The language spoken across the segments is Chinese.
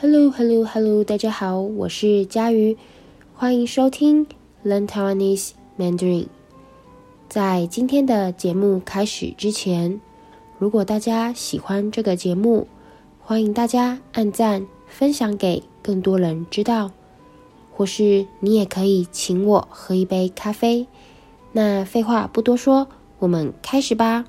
Hello, Hello, Hello！大家好，我是佳瑜，欢迎收听 Learn Taiwanese Mandarin。在今天的节目开始之前，如果大家喜欢这个节目，欢迎大家按赞、分享给更多人知道，或是你也可以请我喝一杯咖啡。那废话不多说，我们开始吧。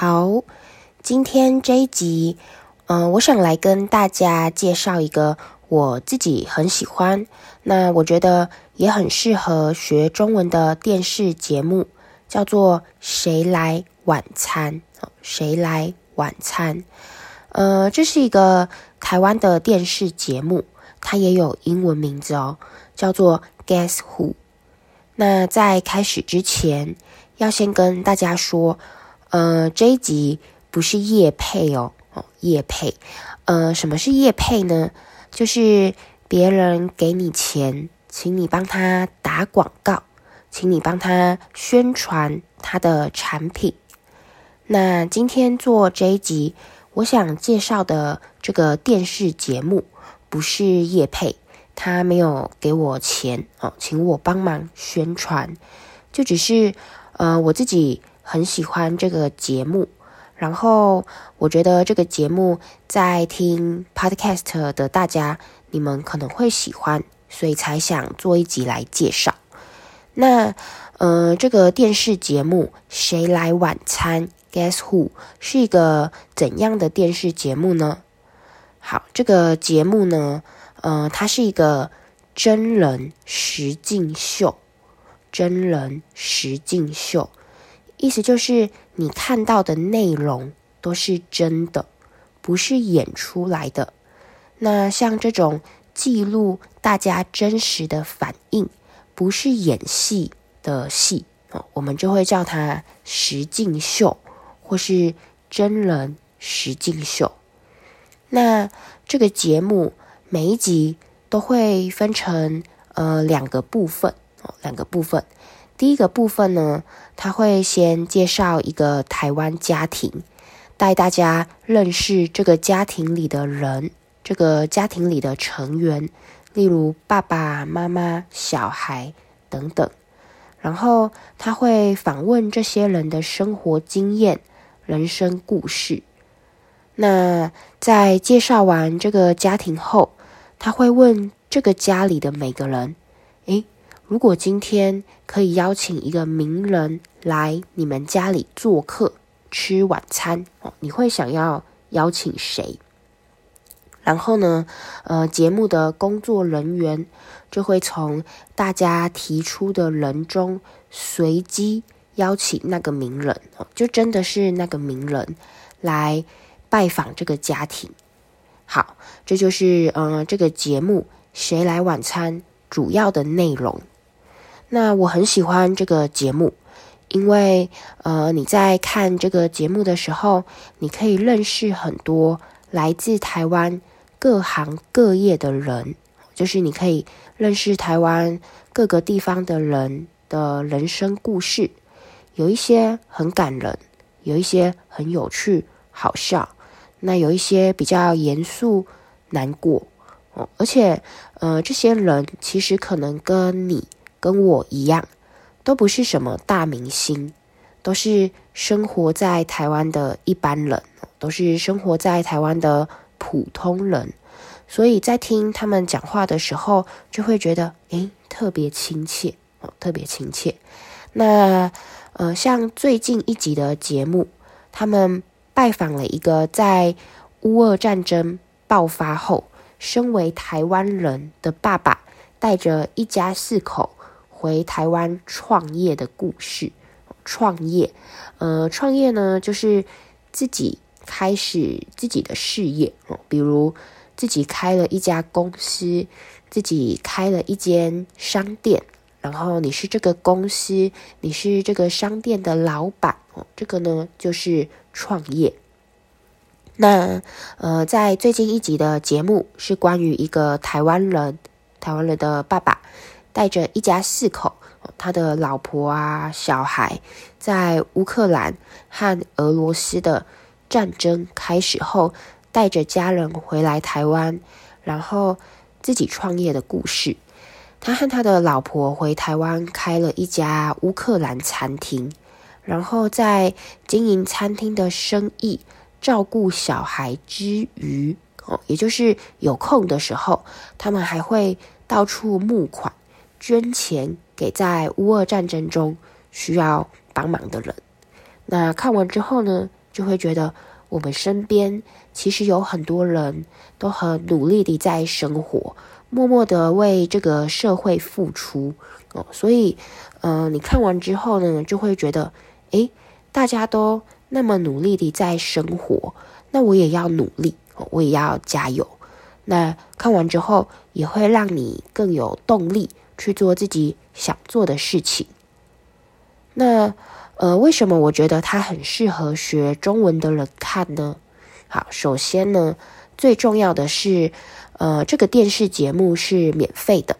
好，今天这一集，嗯、我想来跟大家介绍一个我自己很喜欢，那我觉得也很适合学中文的电视节目，叫做《谁来晚餐》。谁来晚餐？呃，这是一个台湾的电视节目，它也有英文名字哦，叫做 Guess Who。那在开始之前，要先跟大家说。呃，这一集不是业配哦，哦，业配。呃，什么是业配呢？就是别人给你钱，请你帮他打广告，请你帮他宣传他的产品。那今天做这一集，我想介绍的这个电视节目不是业配，他没有给我钱哦，请我帮忙宣传，就只是呃我自己。很喜欢这个节目，然后我觉得这个节目在听 Podcast 的大家，你们可能会喜欢，所以才想做一集来介绍。那，呃，这个电视节目《谁来晚餐》Guess Who 是一个怎样的电视节目呢？好，这个节目呢，呃，它是一个真人实境秀，真人实境秀。意思就是，你看到的内容都是真的，不是演出来的。那像这种记录大家真实的反应，不是演戏的戏哦，我们就会叫它实境秀，或是真人实境秀。那这个节目每一集都会分成呃两个部分，两个部分。第一个部分呢，他会先介绍一个台湾家庭，带大家认识这个家庭里的人，这个家庭里的成员，例如爸爸妈妈、小孩等等。然后他会访问这些人的生活经验、人生故事。那在介绍完这个家庭后，他会问这个家里的每个人：“诶。”如果今天可以邀请一个名人来你们家里做客吃晚餐哦，你会想要邀请谁？然后呢，呃，节目的工作人员就会从大家提出的人中随机邀请那个名人哦，就真的是那个名人来拜访这个家庭。好，这就是呃这个节目《谁来晚餐》主要的内容。那我很喜欢这个节目，因为呃，你在看这个节目的时候，你可以认识很多来自台湾各行各业的人，就是你可以认识台湾各个地方的人的人生故事，有一些很感人，有一些很有趣好笑，那有一些比较严肃难过哦，而且呃，这些人其实可能跟你。跟我一样，都不是什么大明星，都是生活在台湾的一般人，都是生活在台湾的普通人，所以在听他们讲话的时候，就会觉得诶，特别亲切哦，特别亲切。那呃，像最近一集的节目，他们拜访了一个在乌俄战争爆发后，身为台湾人的爸爸，带着一家四口。回台湾创业的故事，创业，呃，创业呢，就是自己开始自己的事业，比如自己开了一家公司，自己开了一间商店，然后你是这个公司，你是这个商店的老板，哦，这个呢就是创业。那呃，在最近一集的节目是关于一个台湾人，台湾人的爸爸带着一家四口，他的老婆啊、小孩，在乌克兰和俄罗斯的战争开始后，带着家人回来台湾，然后自己创业的故事。他和他的老婆回台湾开了一家乌克兰餐厅，然后在经营餐厅的生意。照顾小孩之余，哦，也就是有空的时候，他们还会到处募款、捐钱给在乌俄战争中需要帮忙的人。那看完之后呢，就会觉得我们身边其实有很多人都很努力地在生活，默默地为这个社会付出哦。所以，嗯、呃，你看完之后呢，就会觉得，诶，大家都。那么努力地在生活，那我也要努力，我也要加油。那看完之后，也会让你更有动力去做自己想做的事情。那呃，为什么我觉得它很适合学中文的人看呢？好，首先呢，最重要的是，呃，这个电视节目是免费的，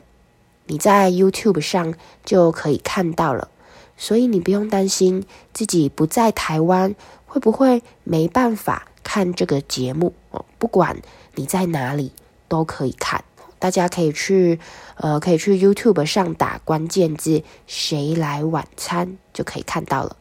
你在 YouTube 上就可以看到了。所以你不用担心自己不在台湾会不会没办法看这个节目哦。不管你在哪里都可以看，大家可以去呃，可以去 YouTube 上打关键字“谁来晚餐”就可以看到了。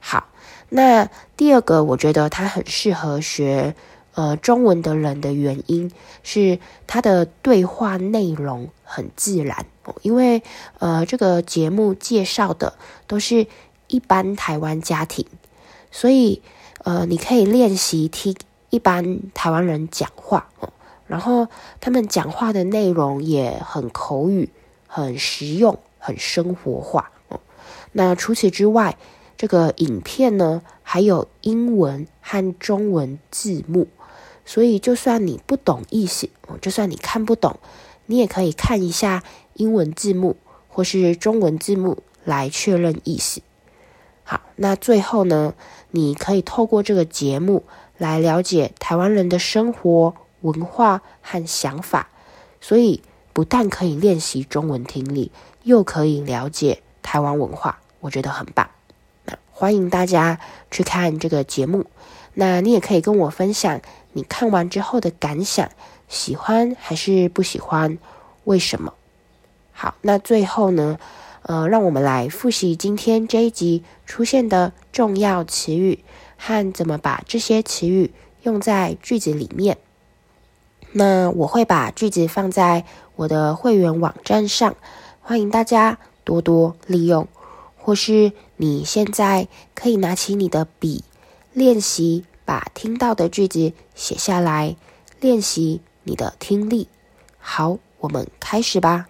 好，那第二个我觉得它很适合学呃中文的人的原因是它的对话内容很自然。因为呃，这个节目介绍的都是一般台湾家庭，所以呃，你可以练习听一般台湾人讲话哦。然后他们讲话的内容也很口语、很实用、很生活化哦。那除此之外，这个影片呢还有英文和中文字幕，所以就算你不懂意思，就算你看不懂，你也可以看一下。英文字幕或是中文字幕来确认意思。好，那最后呢，你可以透过这个节目来了解台湾人的生活、文化和想法，所以不但可以练习中文听力，又可以了解台湾文化，我觉得很棒。那欢迎大家去看这个节目，那你也可以跟我分享你看完之后的感想，喜欢还是不喜欢？为什么？好，那最后呢，呃，让我们来复习今天这一集出现的重要词语和怎么把这些词语用在句子里面。那我会把句子放在我的会员网站上，欢迎大家多多利用。或是你现在可以拿起你的笔，练习把听到的句子写下来，练习你的听力。好，我们开始吧。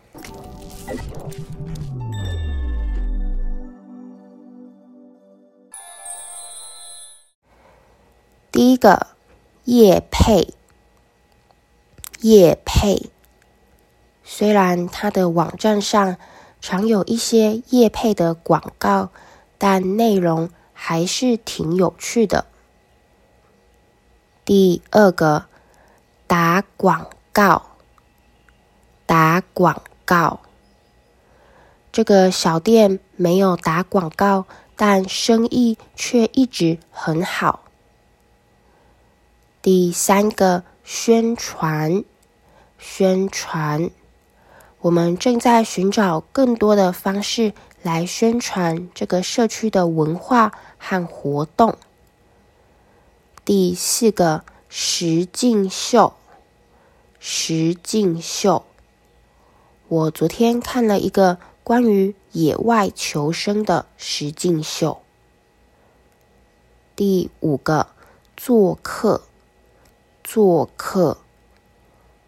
第一个叶配，业配，虽然它的网站上常有一些业配的广告，但内容还是挺有趣的。第二个打广告，打广告，这个小店没有打广告，但生意却一直很好。第三个宣传，宣传，我们正在寻找更多的方式来宣传这个社区的文化和活动。第四个实境秀，实境秀，我昨天看了一个关于野外求生的实境秀。第五个做客。做客。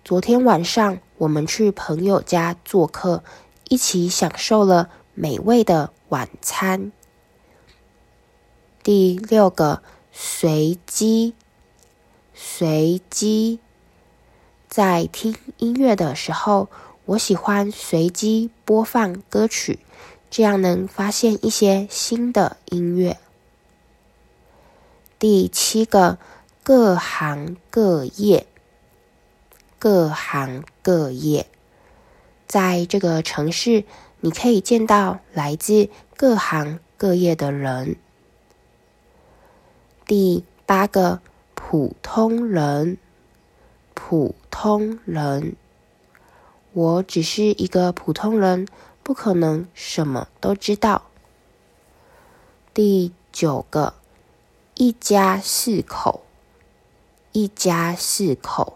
昨天晚上我们去朋友家做客，一起享受了美味的晚餐。第六个，随机。随机。在听音乐的时候，我喜欢随机播放歌曲，这样能发现一些新的音乐。第七个。各行各业，各行各业，在这个城市，你可以见到来自各行各业的人。第八个，普通人，普通人，我只是一个普通人，不可能什么都知道。第九个，一家四口。一家四口，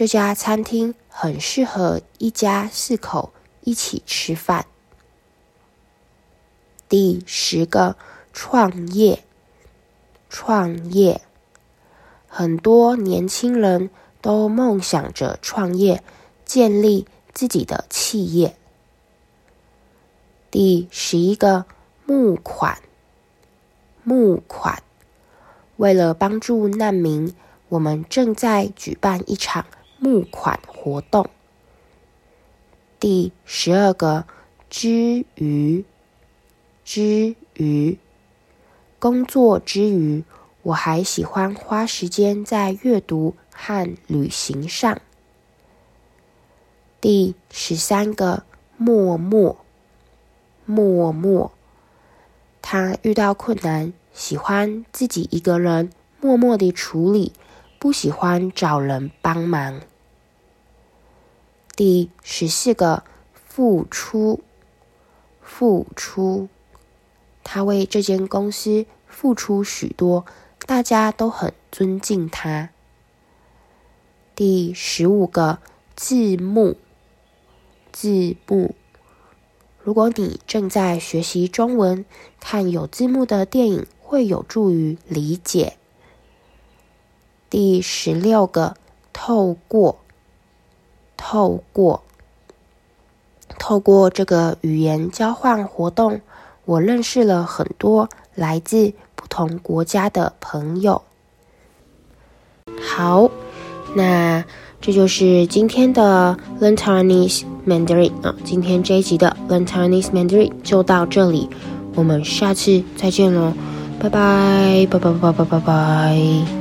这家餐厅很适合一家四口一起吃饭。第十个，创业，创业，很多年轻人都梦想着创业，建立自己的企业。第十一个，募款，募款。为了帮助难民，我们正在举办一场募款活动。第十二个，之余，之余，工作之余，我还喜欢花时间在阅读和旅行上。第十三个，默默，默默，他遇到困难。喜欢自己一个人默默地处理，不喜欢找人帮忙。第十四个，付出，付出，他为这间公司付出许多，大家都很尊敬他。第十五个，字幕，字幕。如果你正在学习中文，看有字幕的电影。会有助于理解。第十六个，透过，透过，透过这个语言交换活动，我认识了很多来自不同国家的朋友。好，那这就是今天的 Learn Taiwanese Mandarin 啊，今天这一集的 Learn Taiwanese Mandarin 就到这里，我们下次再见喽。拜拜，拜拜拜拜拜拜。